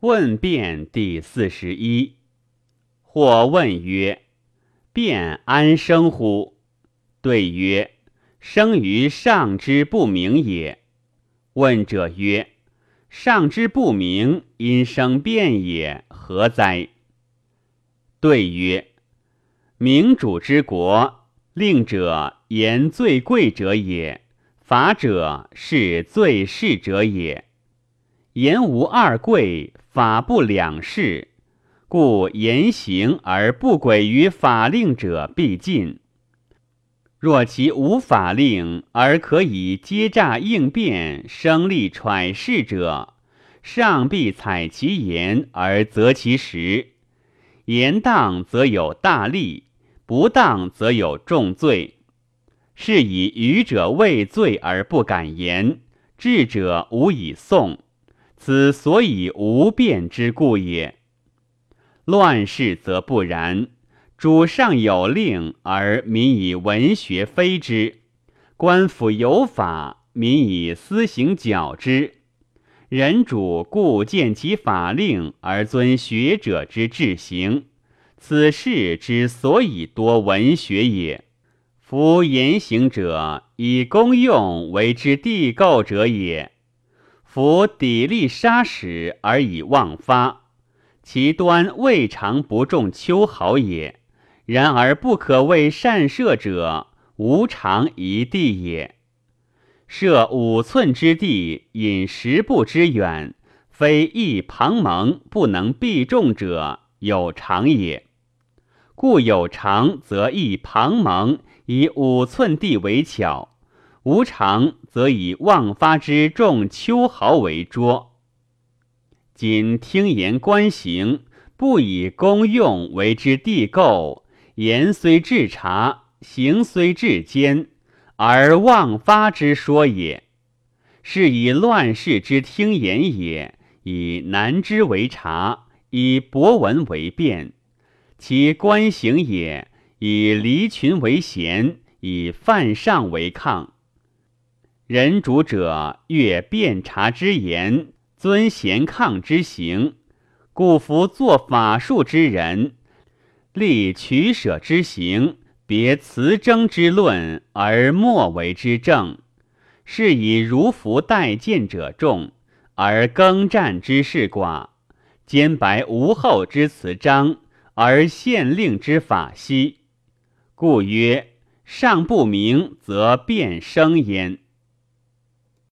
问辩第四十一。或问曰：“辩安生乎？”对曰：“生于上之不明也。”问者曰：“上之不明，因生辩也，何哉？”对曰：“明主之国，令者言最贵者也，法者是最是者也。言无二贵。”法不两世，故言行而不轨于法令者必禁。若其无法令而可以接诈应变、生利揣事者，上必采其言而择其实。言当则有大利，不当则有重罪。是以愚者畏罪而不敢言，智者无以颂。此所以无变之故也。乱世则不然，主上有令而民以文学非之；官府有法，民以私行矫之。人主故见其法令而遵学者之治行，此事之所以多文学也。夫言行者以公用为之地构者也。夫砥砺杀使而以妄发，其端未尝不中秋毫也。然而不可谓善射者，无常一地也。射五寸之地，引十步之远，非一旁蒙不能必中者，有常也。故有常，则一旁蒙以五寸地为巧。无常则以妄发之众秋毫为拙。今听言观行，不以功用为之地构，言虽至察，行虽至坚，而妄发之说也。是以乱世之听言也，以难之为察，以博闻为辩；其观行也，以离群为贤，以犯上为抗。人主者悦辩察之言，尊贤抗之行，故夫作法术之人，立取舍之行，别辞争之论，而莫为之正。是以如服待见者众，而耕战之事寡；兼白无后之辞章，而县令之法稀。故曰：上不明，则变生焉。